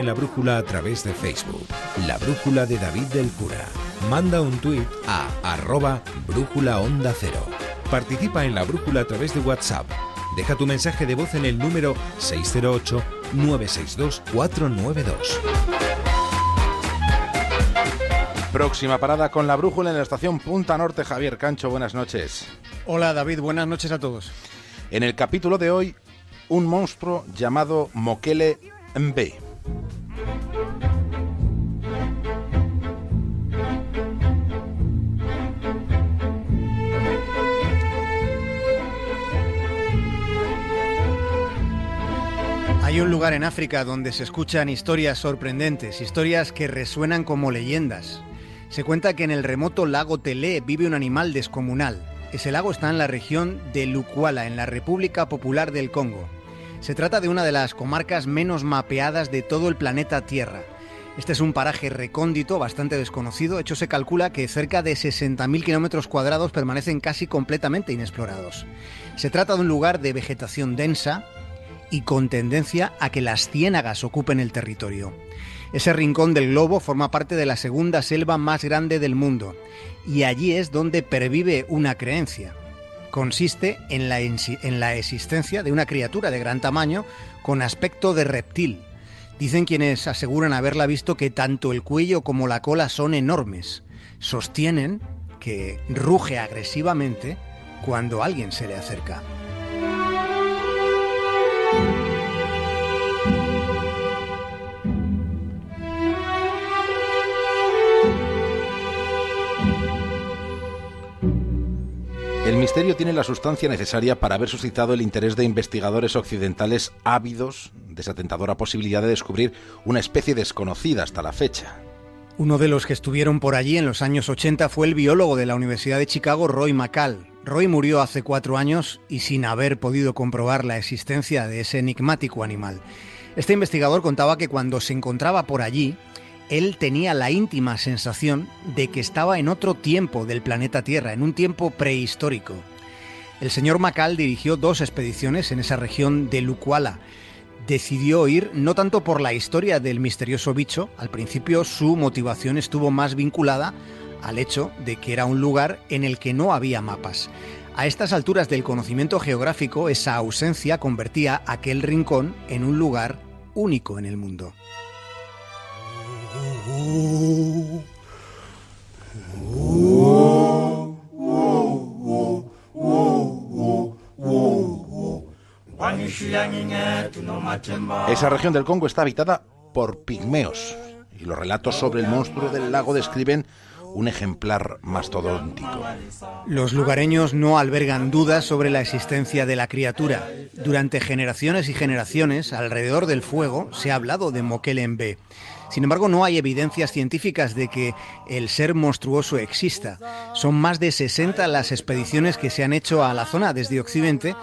La brújula a través de Facebook. La brújula de David del Cura. Manda un tuit a arroba brújula onda cero. Participa en la brújula a través de WhatsApp. Deja tu mensaje de voz en el número 608-962-492. Próxima parada con la brújula en la estación Punta Norte. Javier Cancho, buenas noches. Hola David, buenas noches a todos. En el capítulo de hoy, un monstruo llamado Mokele Mbe. Hay un lugar en África donde se escuchan historias sorprendentes, historias que resuenan como leyendas. Se cuenta que en el remoto lago Telé vive un animal descomunal. Ese lago está en la región de Lukwala, en la República Popular del Congo. Se trata de una de las comarcas menos mapeadas de todo el planeta Tierra. Este es un paraje recóndito, bastante desconocido. De hecho, se calcula que cerca de 60.000 kilómetros cuadrados permanecen casi completamente inexplorados. Se trata de un lugar de vegetación densa y con tendencia a que las ciénagas ocupen el territorio. Ese rincón del globo forma parte de la segunda selva más grande del mundo y allí es donde pervive una creencia consiste en la, en la existencia de una criatura de gran tamaño con aspecto de reptil. Dicen quienes aseguran haberla visto que tanto el cuello como la cola son enormes. Sostienen que ruge agresivamente cuando alguien se le acerca. El misterio tiene la sustancia necesaria para haber suscitado el interés de investigadores occidentales ávidos de esa tentadora posibilidad de descubrir una especie desconocida hasta la fecha. Uno de los que estuvieron por allí en los años 80 fue el biólogo de la Universidad de Chicago, Roy McCall. Roy murió hace cuatro años y sin haber podido comprobar la existencia de ese enigmático animal. Este investigador contaba que cuando se encontraba por allí, él tenía la íntima sensación de que estaba en otro tiempo del planeta Tierra, en un tiempo prehistórico. El señor Macal dirigió dos expediciones en esa región de Lucuala. Decidió ir no tanto por la historia del misterioso bicho, al principio su motivación estuvo más vinculada al hecho de que era un lugar en el que no había mapas. A estas alturas del conocimiento geográfico, esa ausencia convertía aquel rincón en un lugar único en el mundo. Esa región del Congo está habitada por pigmeos y los relatos sobre el monstruo del lago describen un ejemplar mastodóntico. Los lugareños no albergan dudas sobre la existencia de la criatura. Durante generaciones y generaciones, alrededor del fuego, se ha hablado de Mokelembe. Sin embargo, no hay evidencias científicas de que el ser monstruoso exista. Son más de 60 las expediciones que se han hecho a la zona desde Occidente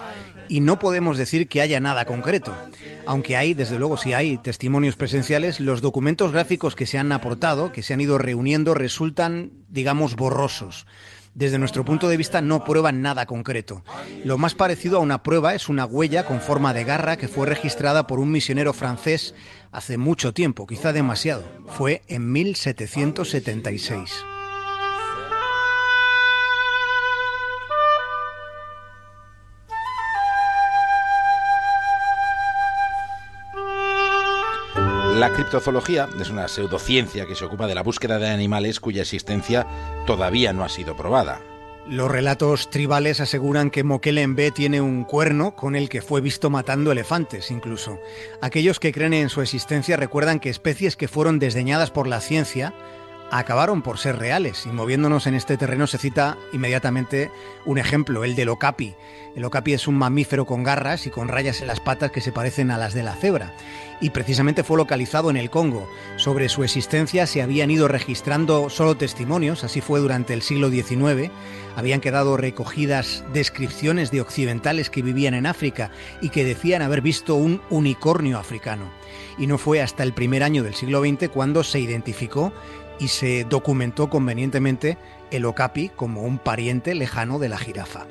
y no podemos decir que haya nada concreto. Aunque hay, desde luego, si hay testimonios presenciales, los documentos gráficos que se han aportado, que se han ido reuniendo, resultan, digamos, borrosos. Desde nuestro punto de vista no prueban nada concreto. Lo más parecido a una prueba es una huella con forma de garra que fue registrada por un misionero francés hace mucho tiempo, quizá demasiado. Fue en 1776. La criptozoología es una pseudociencia que se ocupa de la búsqueda de animales cuya existencia todavía no ha sido probada. Los relatos tribales aseguran que Mokelembe tiene un cuerno con el que fue visto matando elefantes incluso. Aquellos que creen en su existencia recuerdan que especies que fueron desdeñadas por la ciencia acabaron por ser reales. Y moviéndonos en este terreno se cita inmediatamente un ejemplo, el del okapi. El okapi es un mamífero con garras y con rayas en las patas que se parecen a las de la cebra. Y precisamente fue localizado en el Congo. Sobre su existencia se habían ido registrando solo testimonios, así fue durante el siglo XIX. Habían quedado recogidas descripciones de occidentales que vivían en África y que decían haber visto un unicornio africano. Y no fue hasta el primer año del siglo XX cuando se identificó y se documentó convenientemente el okapi como un pariente lejano de la jirafa.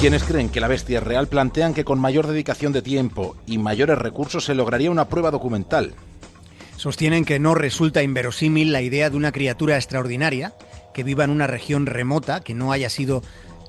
Quienes creen que la bestia es real plantean que con mayor dedicación de tiempo y mayores recursos se lograría una prueba documental. Sostienen que no resulta inverosímil la idea de una criatura extraordinaria que viva en una región remota, que no haya sido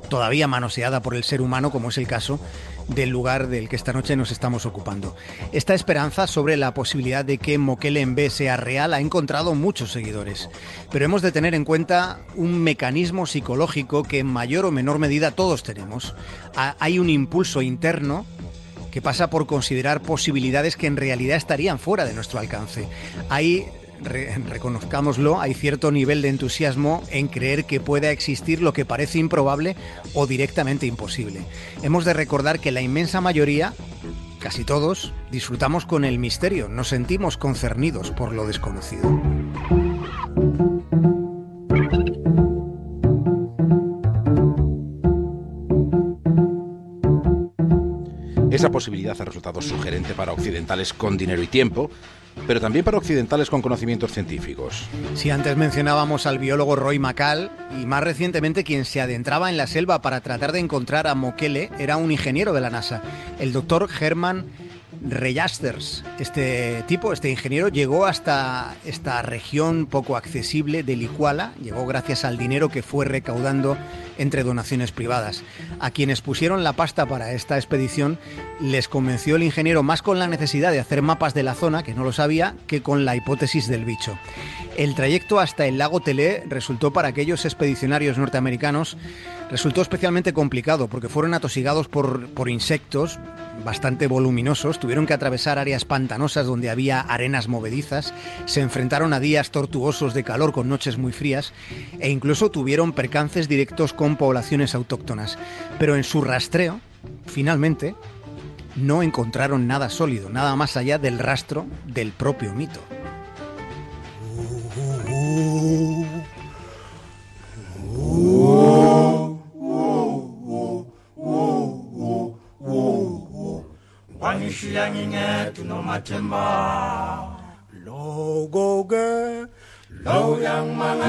todavía manoseada por el ser humano, como es el caso del lugar del que esta noche nos estamos ocupando. Esta esperanza sobre la posibilidad de que Mokele en B sea real ha encontrado muchos seguidores, pero hemos de tener en cuenta un mecanismo psicológico que en mayor o menor medida todos tenemos. Hay un impulso interno que pasa por considerar posibilidades que en realidad estarían fuera de nuestro alcance. Hay reconozcámoslo, hay cierto nivel de entusiasmo en creer que pueda existir lo que parece improbable o directamente imposible. Hemos de recordar que la inmensa mayoría, casi todos, disfrutamos con el misterio, nos sentimos concernidos por lo desconocido. Esa posibilidad ha resultado sugerente para occidentales con dinero y tiempo, pero también para occidentales con conocimientos científicos. Si antes mencionábamos al biólogo Roy McCall y más recientemente quien se adentraba en la selva para tratar de encontrar a Mokele era un ingeniero de la NASA, el doctor Herman Reyasters. Este tipo, este ingeniero, llegó hasta esta región poco accesible de Licuala, llegó gracias al dinero que fue recaudando entre donaciones privadas. A quienes pusieron la pasta para esta expedición les convenció el ingeniero más con la necesidad de hacer mapas de la zona, que no lo sabía, que con la hipótesis del bicho. El trayecto hasta el lago Telé resultó para aquellos expedicionarios norteamericanos resultó especialmente complicado porque fueron atosigados por, por insectos bastante voluminosos, tuvieron que atravesar áreas pantanosas donde había arenas movedizas, se enfrentaron a días tortuosos de calor con noches muy frías e incluso tuvieron percances directos con poblaciones autóctonas. Pero en su rastreo, finalmente, no encontraron nada sólido, nada más allá del rastro del propio mito.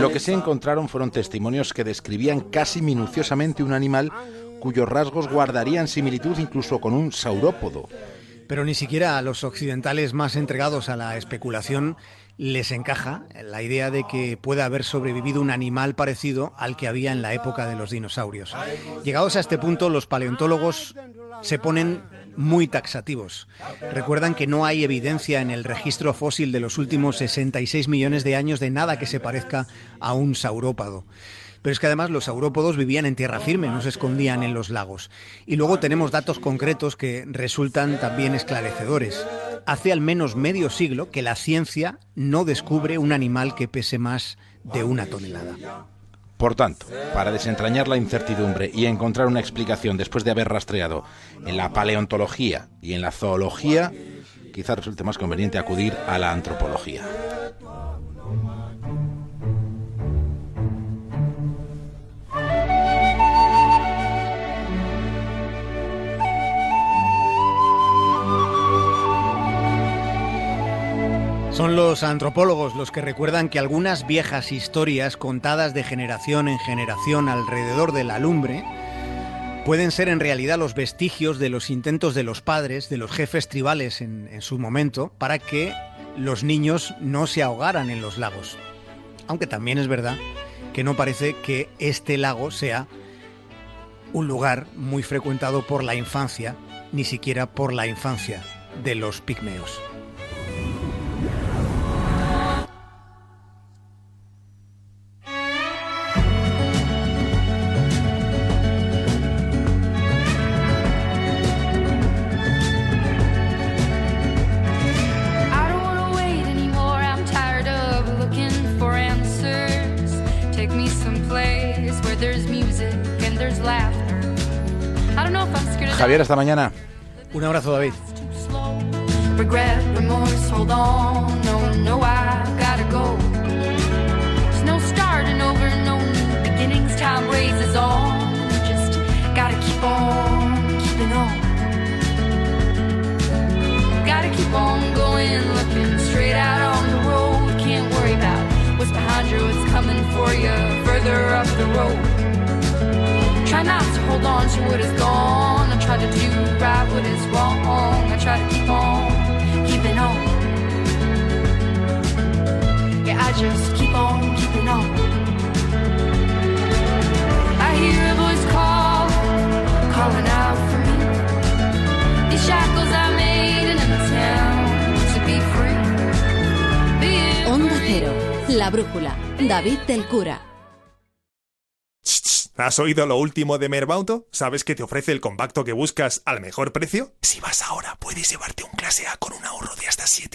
Lo que se encontraron fueron testimonios que describían casi minuciosamente un animal cuyos rasgos guardarían similitud incluso con un saurópodo. Pero ni siquiera a los occidentales más entregados a la especulación les encaja la idea de que pueda haber sobrevivido un animal parecido al que había en la época de los dinosaurios. Llegados a este punto, los paleontólogos se ponen muy taxativos. Recuerdan que no hay evidencia en el registro fósil de los últimos 66 millones de años de nada que se parezca a un saurópado. Pero es que además los saurópodos vivían en tierra firme, no se escondían en los lagos. Y luego tenemos datos concretos que resultan también esclarecedores. Hace al menos medio siglo que la ciencia no descubre un animal que pese más de una tonelada. Por tanto, para desentrañar la incertidumbre y encontrar una explicación después de haber rastreado en la paleontología y en la zoología, quizá resulte más conveniente acudir a la antropología. Son los antropólogos los que recuerdan que algunas viejas historias contadas de generación en generación alrededor de la lumbre pueden ser en realidad los vestigios de los intentos de los padres, de los jefes tribales en, en, su momento, para que los niños no se ahogaran en los lagos. Aunque también es verdad que no parece que este lago sea un lugar muy frecuentado por la infancia, ni siquiera por la infancia de los pigmeos. Javier, hasta mañana. Un abrazo, David. regret, remorse, hold on. No, no, I gotta go. There's no starting over, no new beginnings. Time raises on. Just gotta keep on keeping on. Gotta keep on going, looking straight out on the road. Can't worry about what's behind you, what's coming for you further up the road. Try not to hold on to what is gone. I try to do right what is wrong. I try to keep on, keeping on. Yeah, I just keep on keeping on. I hear a voice call, calling out for me. These shackles I made in an attempt to be free. Onda Cero, La Brújula, David del Cura. ¿Has oído lo último de Merbauto? ¿Sabes que te ofrece el compacto que buscas al mejor precio? Si vas ahora, puedes llevarte un clase A con un ahorro de hasta 7